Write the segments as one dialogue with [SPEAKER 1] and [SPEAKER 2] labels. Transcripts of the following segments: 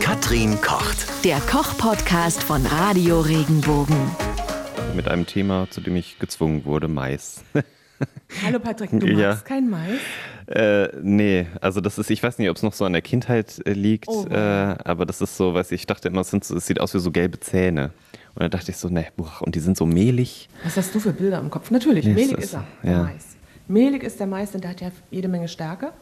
[SPEAKER 1] Katrin kocht.
[SPEAKER 2] Der Koch-Podcast von Radio Regenbogen.
[SPEAKER 3] Mit einem Thema, zu dem ich gezwungen wurde, Mais.
[SPEAKER 4] Hallo Patrick, du
[SPEAKER 3] Ja.
[SPEAKER 4] magst kein Mais?
[SPEAKER 3] äh, nee, also das ist, ich weiß nicht, ob es noch so an der Kindheit äh, liegt,
[SPEAKER 4] Oh,
[SPEAKER 3] äh, aber das ist so, weiß ich, ich dachte immer, es, sind so, es sieht aus wie so gelbe Zähne. Und dann dachte ich so, ne, boah, und die sind so mehlig.
[SPEAKER 4] Was hast du für Bilder im Kopf? Natürlich,
[SPEAKER 3] Nee,
[SPEAKER 4] mehlig ist
[SPEAKER 3] ist-
[SPEAKER 4] er, der
[SPEAKER 3] ja.
[SPEAKER 4] Mais. Mehlig ist der Mais, denn der hat ja jede Menge Stärke.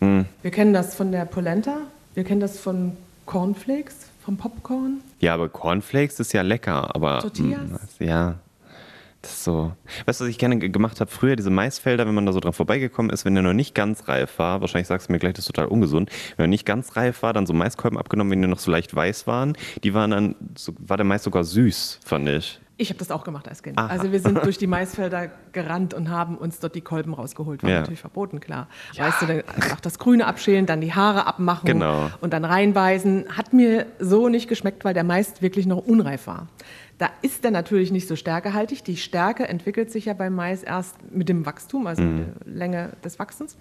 [SPEAKER 3] Hm.
[SPEAKER 4] Wir kennen das von der Polenta, wir kennen das von Cornflakes, vom Popcorn.
[SPEAKER 3] Ja, aber Cornflakes ist ja lecker, aber.
[SPEAKER 4] Tortillas?
[SPEAKER 3] mm, Ja. Das ist so. Weißt du, was ich gerne ge- gemacht habe? Früher diese Maisfelder, wenn man da so dran vorbeigekommen ist, wenn der noch nicht ganz reif war, wahrscheinlich sagst du mir gleich, das ist total ungesund. Wenn er nicht ganz reif war, dann so Maiskolben abgenommen, wenn die noch so leicht weiß waren. Die waren dann, so, war der Mais sogar süß, fand ich.
[SPEAKER 4] Ich habe das auch gemacht als Kind.
[SPEAKER 3] Aha.
[SPEAKER 4] Also wir sind durch die Maisfelder gerannt und haben uns dort die Kolben rausgeholt. War
[SPEAKER 3] Ja.
[SPEAKER 4] natürlich verboten, klar. Weißt du, dann auch das Grüne abschälen, dann die Haare abmachen
[SPEAKER 3] Genau.
[SPEAKER 4] und dann reinbeißen. Hat mir so nicht geschmeckt, weil der Mais wirklich noch unreif war. Da ist er natürlich nicht so stärkehaltig. Die Stärke entwickelt sich ja beim Mais erst mit dem Wachstum, also
[SPEAKER 3] Mhm.
[SPEAKER 4] mit der Länge des Wachsens.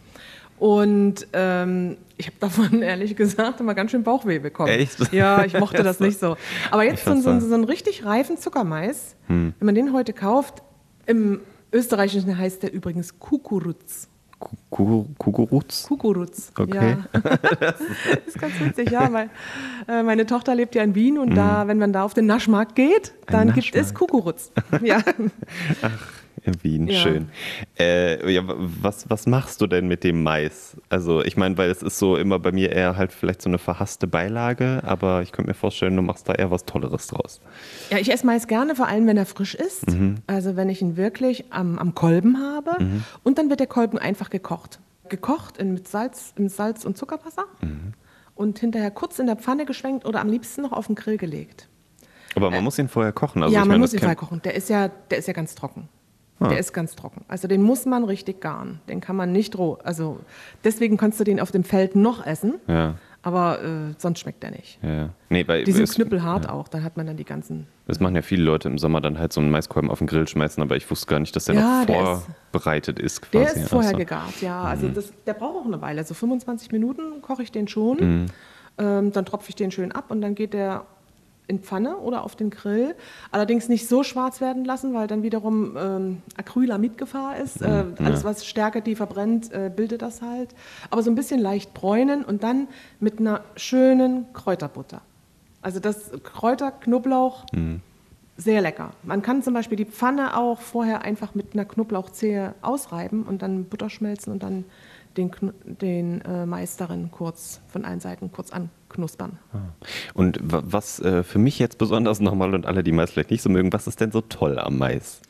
[SPEAKER 4] Und ähm, ich habe davon ehrlich gesagt immer ganz schön Bauchweh bekommen.
[SPEAKER 3] Echt?
[SPEAKER 4] Ja, ich mochte das nicht so. Aber jetzt so, so, so einen richtig reifen Zuckermais,
[SPEAKER 3] Hm.
[SPEAKER 4] wenn man den heute kauft, im Österreichischen heißt der übrigens Kukuruz.
[SPEAKER 3] Ku- Ku- Kukuruz?
[SPEAKER 4] Kukuruz.
[SPEAKER 3] Okay.
[SPEAKER 4] Ja. das ist ganz witzig, ja, weil äh, meine Tochter lebt ja in Wien und da, wenn man da auf den Naschmarkt geht, dann gibt es.
[SPEAKER 3] Naschmarkt.
[SPEAKER 4] Kukuruz. Ja.
[SPEAKER 3] In Wien,
[SPEAKER 4] Ja.
[SPEAKER 3] schön. Äh, ja, wa- was, was machst du denn mit dem Mais? Also ich meine, weil es ist so immer bei mir eher halt vielleicht so eine verhasste Beilage, aber ich könnte mir vorstellen, du machst da eher was Tolleres draus.
[SPEAKER 4] ja, ich esse Mais gerne, vor allem wenn er frisch ist. Also wenn ich ihn wirklich am, am Kolben habe. Und dann wird der Kolben einfach gekocht. Gekocht in, mit Salz, in Salz und Zuckerwasser. Und hinterher kurz in der Pfanne geschwenkt oder am liebsten noch auf den Grill gelegt.
[SPEAKER 3] Aber man muss ihn vorher kochen. Also
[SPEAKER 4] ja,
[SPEAKER 3] ich
[SPEAKER 4] man
[SPEAKER 3] meine,
[SPEAKER 4] muss ihn vorher kochen. Der ist ja, der ist ja ganz trocken.
[SPEAKER 3] Ah.
[SPEAKER 4] Der ist ganz trocken. Also den muss man richtig garen. Den kann man nicht roh. Also deswegen kannst du den auf dem Feld noch essen.
[SPEAKER 3] Ja,
[SPEAKER 4] Aber äh, sonst schmeckt der nicht.
[SPEAKER 3] ja. Nee, weil
[SPEAKER 4] Die sind knüppelhart auch. Dann hat man dann die ganzen.
[SPEAKER 3] das machen ja viele Leute im Sommer dann halt so einen Maiskolben auf den Grill schmeißen, aber ich wusste gar nicht, dass der
[SPEAKER 4] Ja,
[SPEAKER 3] noch
[SPEAKER 4] der ist-
[SPEAKER 3] vorbereitet ist quasi.
[SPEAKER 4] Der ist vorher
[SPEAKER 3] Also,
[SPEAKER 4] gegart, ja. Also das, der braucht auch eine Weile. So 25 Minuten koche ich den schon.
[SPEAKER 3] Mhm.
[SPEAKER 4] Ähm, dann tropfe ich den schön ab und dann geht der in Pfanne oder auf den Grill. Allerdings nicht so schwarz werden lassen, weil dann wiederum ähm, Acrylamidgefahr ist. Äh, alles, was Stärke die verbrennt, äh, bildet das halt. Aber so ein bisschen leicht bräunen und dann mit einer schönen Kräuterbutter. Also das Kräuter, Knoblauch, sehr lecker. Man kann zum Beispiel die Pfanne auch vorher einfach mit einer Knoblauchzehe ausreiben und dann Butter schmelzen und dann den, den äh, Mais darin kurz von allen Seiten kurz anknuspern.
[SPEAKER 3] Und wa- was äh, für mich jetzt besonders nochmal und alle, die Mais vielleicht nicht so mögen, was ist denn so toll am Mais?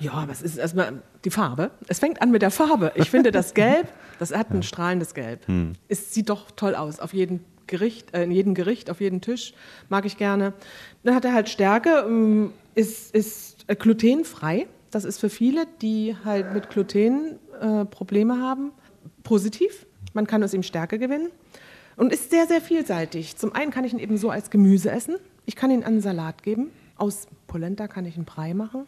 [SPEAKER 4] Ja, aber es ist erstmal die Farbe. Es fängt an mit der Farbe. Ich finde das Gelb, das hat ein strahlendes Gelb. Es sieht doch toll aus. Auf jedem Gericht, äh, in jedem Gericht, auf jedem Tisch mag ich gerne. Dann hat er halt Stärke, ähm, ist, ist äh, glutenfrei. Das ist für viele, die halt mit Gluten äh, Probleme haben, positiv. Man kann aus ihm Stärke gewinnen. Und ist sehr, sehr vielseitig. Zum einen kann ich ihn eben so als Gemüse essen. Ich kann ihn an einen Salat geben. Aus Polenta kann ich einen Brei machen.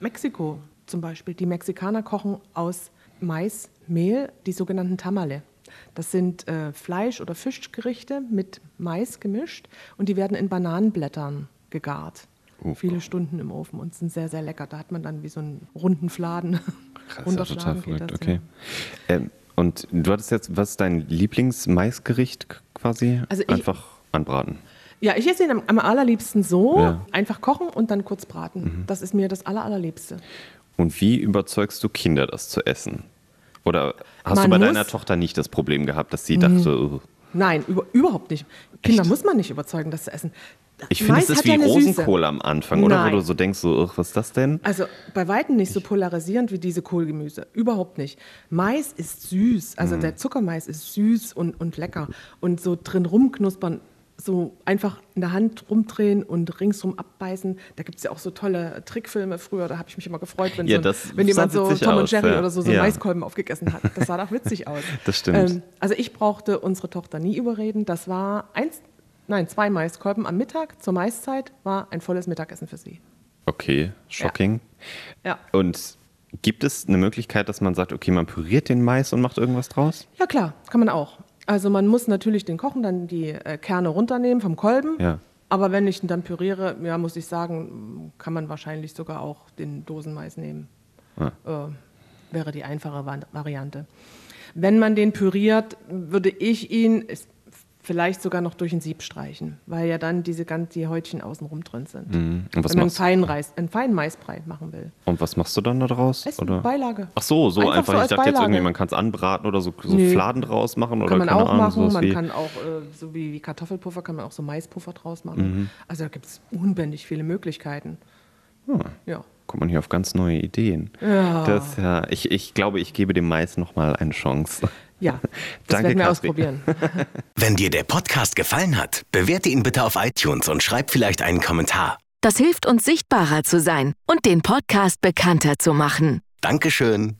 [SPEAKER 4] Mexiko zum Beispiel. Die Mexikaner kochen aus Mais, Mehl die sogenannten Tamale. Das sind äh, Fleisch- oder Fischgerichte mit Mais gemischt und die werden in Bananenblättern gegart.
[SPEAKER 3] Oh.
[SPEAKER 4] Viele Stunden im Ofen und sind sehr, sehr lecker. Da hat man dann wie so einen runden Fladen.
[SPEAKER 3] Krass, total verrückt, okay. Ähm, und du hattest jetzt, was ist dein Lieblingsmaisgericht quasi?
[SPEAKER 4] Also ich-
[SPEAKER 3] Einfach anbraten.
[SPEAKER 4] Ja, ich esse ihn am, am allerliebsten so,
[SPEAKER 3] Ja. Mhm.
[SPEAKER 4] einfach kochen und dann kurz braten. Das ist mir das aller, allerliebste.
[SPEAKER 3] Und wie überzeugst du Kinder, das zu essen? Oder hast
[SPEAKER 4] Man
[SPEAKER 3] du bei deiner Tochter nicht das Problem gehabt, dass sie dachte, oh,
[SPEAKER 4] Nein, über, überhaupt nicht. Kinder
[SPEAKER 3] Echt?
[SPEAKER 4] muss man nicht überzeugen, das zu essen.
[SPEAKER 3] Ich finde, es ist
[SPEAKER 4] hat
[SPEAKER 3] wie
[SPEAKER 4] ja eine Süße.
[SPEAKER 3] Rosenkohl am Anfang, oder? Wo
[SPEAKER 4] Nein.
[SPEAKER 3] du so denkst, so, was ist das denn?
[SPEAKER 4] Also bei weitem nicht so polarisierend wie diese Kohlgemüse. Überhaupt nicht. Mais ist süß. Also der Zuckermais ist süß und, und lecker. Und so drin rumknuspern, so einfach in der Hand rumdrehen und ringsrum abbeißen. Da gibt es ja auch so tolle Trickfilme früher. Da habe ich mich immer gefreut, wenn,
[SPEAKER 3] Ja,
[SPEAKER 4] so ein, wenn jemand so Tom und
[SPEAKER 3] aus,
[SPEAKER 4] Jerry
[SPEAKER 3] ja.
[SPEAKER 4] oder so, so
[SPEAKER 3] Ja.
[SPEAKER 4] Maiskolben aufgegessen hat. Das sah doch witzig aus.
[SPEAKER 3] Das stimmt.
[SPEAKER 4] also ich brauchte unsere Tochter nie überreden. Das war eins, nein, zwei Maiskolben am Mittag zur Maiszeit war ein volles Mittagessen für sie.
[SPEAKER 3] Okay, shocking.
[SPEAKER 4] Ja.
[SPEAKER 3] Und gibt es eine Möglichkeit, dass man sagt, okay, man püriert den Mais und macht irgendwas draus?
[SPEAKER 4] Ja klar, kann man auch. Also man muss natürlich den Kochen dann die äh, Kerne runternehmen vom Kolben.
[SPEAKER 3] Ja.
[SPEAKER 4] Aber wenn ich ihn dann püriere, ja, muss ich sagen, kann man wahrscheinlich sogar auch den Dosenmais nehmen. Äh, wäre die einfache Va- Variante. Wenn man den püriert, würde ich ihn es- vielleicht sogar noch durch ein Sieb streichen, weil ja dann diese ganz die Häutchen außenrum drin sind.
[SPEAKER 3] Mhm. Und was
[SPEAKER 4] wenn man einen feinen, Reis, einen feinen Maisbrei machen will.
[SPEAKER 3] und was machst du dann da draus?
[SPEAKER 4] Essen,
[SPEAKER 3] oder?
[SPEAKER 4] Beilage.
[SPEAKER 3] Ach so, so
[SPEAKER 4] Einfach
[SPEAKER 3] einfach.
[SPEAKER 4] so
[SPEAKER 3] ich dachte jetzt
[SPEAKER 4] Beilage.
[SPEAKER 3] irgendwie, man kann es anbraten oder so, so
[SPEAKER 4] Nee.
[SPEAKER 3] Fladen draus machen oder
[SPEAKER 4] kann man
[SPEAKER 3] keine
[SPEAKER 4] auch
[SPEAKER 3] Ahnung,
[SPEAKER 4] machen. Man kann auch, äh, so wie, wie Kartoffelpuffer, kann man auch so Maispuffer draus machen. Also da gibt es unbändig viele Möglichkeiten. Ja.
[SPEAKER 3] Kommt man hier auf ganz neue Ideen. Das, ist ja, ich, ich glaube, ich gebe dem Mais nochmal eine Chance.
[SPEAKER 4] Ja, das
[SPEAKER 3] Danke,
[SPEAKER 4] werden wir
[SPEAKER 3] Katrin.
[SPEAKER 4] ausprobieren.
[SPEAKER 1] Wenn dir der Podcast gefallen hat, bewerte ihn bitte auf iTunes und schreib vielleicht einen Kommentar.
[SPEAKER 2] Das hilft uns sichtbarer zu sein und den Podcast bekannter zu machen.
[SPEAKER 1] Dankeschön.